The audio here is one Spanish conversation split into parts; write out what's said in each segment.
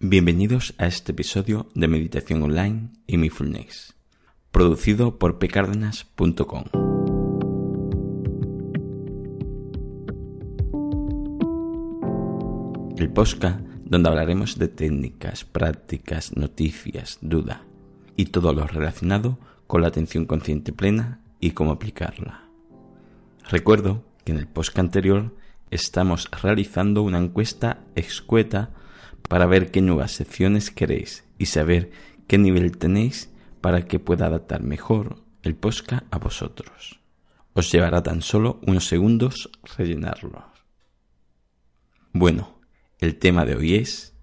Bienvenidos a este episodio de Meditación Online y Mindfulness, producido por pcardenas.com. El podcast donde hablaremos de técnicas, prácticas, noticias, duda y todo lo relacionado con la atención consciente plena y cómo aplicarla. Recuerdo que en el podcast anterior estamos realizando una encuesta escueta para ver qué nuevas secciones queréis y saber qué nivel tenéis para que pueda adaptar mejor el posca a vosotros. Os llevará tan solo unos segundos rellenarlo. Bueno, el tema de hoy es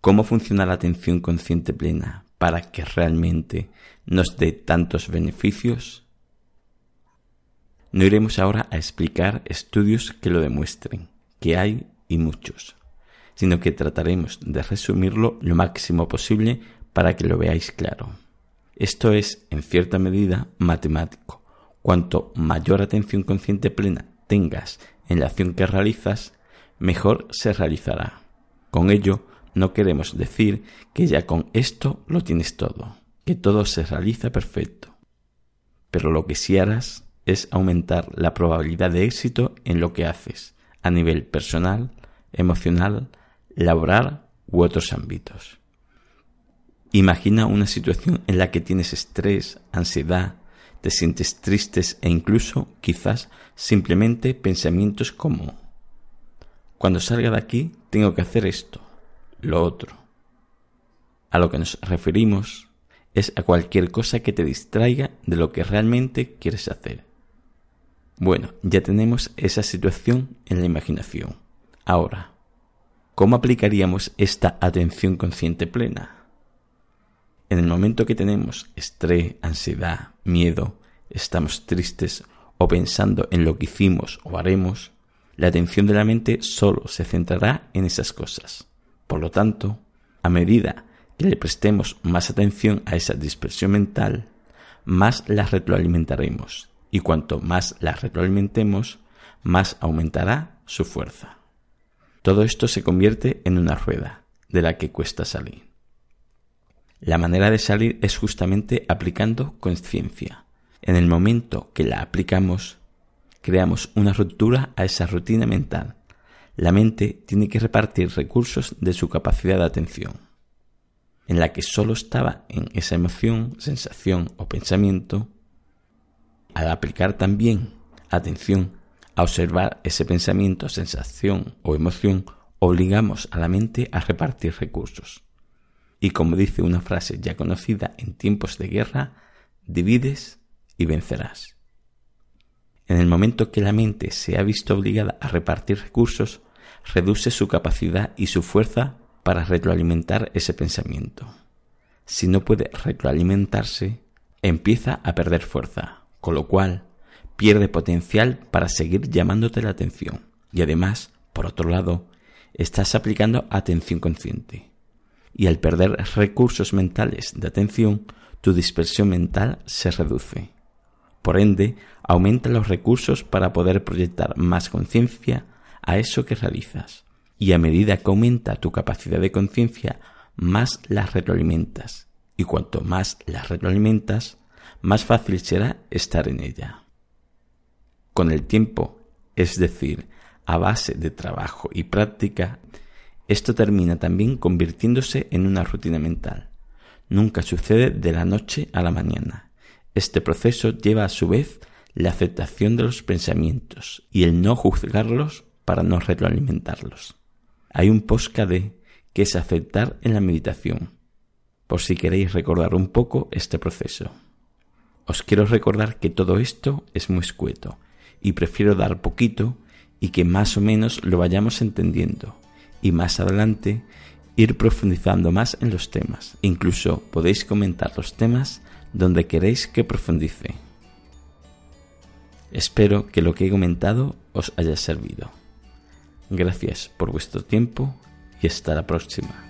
cómo funciona la atención consciente plena para que realmente nos dé tantos beneficios. No iremos ahora a explicar estudios que lo demuestren, que hay y muchos sino que trataremos de resumirlo lo máximo posible para que lo veáis claro. Esto es, en cierta medida, matemático. Cuanto mayor atención consciente plena tengas en la acción que realizas, mejor se realizará. Con ello, no queremos decir que ya con esto lo tienes todo, que todo se realiza perfecto. Pero lo que sí harás es aumentar la probabilidad de éxito en lo que haces, a nivel personal, emocional, laboral u otros ámbitos. Imagina una situación en la que tienes estrés, ansiedad, te sientes tristes e incluso quizás simplemente pensamientos como cuando salga de aquí tengo que hacer esto, lo otro. A lo que nos referimos es a cualquier cosa que te distraiga de lo que realmente quieres hacer. Bueno, ya tenemos esa situación en la imaginación. Ahora, ¿Cómo aplicaríamos esta atención consciente plena? En el momento que tenemos estrés, ansiedad, miedo, estamos tristes o pensando en lo que hicimos o haremos, la atención de la mente solo se centrará en esas cosas. Por lo tanto, a medida que le prestemos más atención a esa dispersión mental, más la retroalimentaremos, y cuanto más la retroalimentemos, más aumentará su fuerza. Todo esto se convierte en una rueda de la que cuesta salir. La manera de salir es justamente aplicando conciencia. En el momento que la aplicamos, creamos una ruptura a esa rutina mental. La mente tiene que repartir recursos de su capacidad de atención, en la que solo estaba en esa emoción, sensación o pensamiento. Al aplicar también atención a observar ese pensamiento, sensación o emoción, obligamos a la mente a repartir recursos. Y como dice una frase ya conocida en tiempos de guerra, divides y vencerás. En el momento que la mente se ha visto obligada a repartir recursos, reduce su capacidad y su fuerza para retroalimentar ese pensamiento. Si no puede retroalimentarse, empieza a perder fuerza, con lo cual pierde potencial para seguir llamándote la atención. Y además, por otro lado, estás aplicando atención consciente. Y al perder recursos mentales de atención, tu dispersión mental se reduce. Por ende, aumenta los recursos para poder proyectar más conciencia a eso que realizas. Y a medida que aumenta tu capacidad de conciencia, más las retroalimentas. Y cuanto más las retroalimentas, más fácil será estar en ella con el tiempo, es decir, a base de trabajo y práctica, esto termina también convirtiéndose en una rutina mental. Nunca sucede de la noche a la mañana. Este proceso lleva a su vez la aceptación de los pensamientos y el no juzgarlos para no retroalimentarlos. Hay un posca de que es aceptar en la meditación, por si queréis recordar un poco este proceso. Os quiero recordar que todo esto es muy escueto y prefiero dar poquito y que más o menos lo vayamos entendiendo y más adelante ir profundizando más en los temas. Incluso podéis comentar los temas donde queréis que profundice. Espero que lo que he comentado os haya servido. Gracias por vuestro tiempo y hasta la próxima.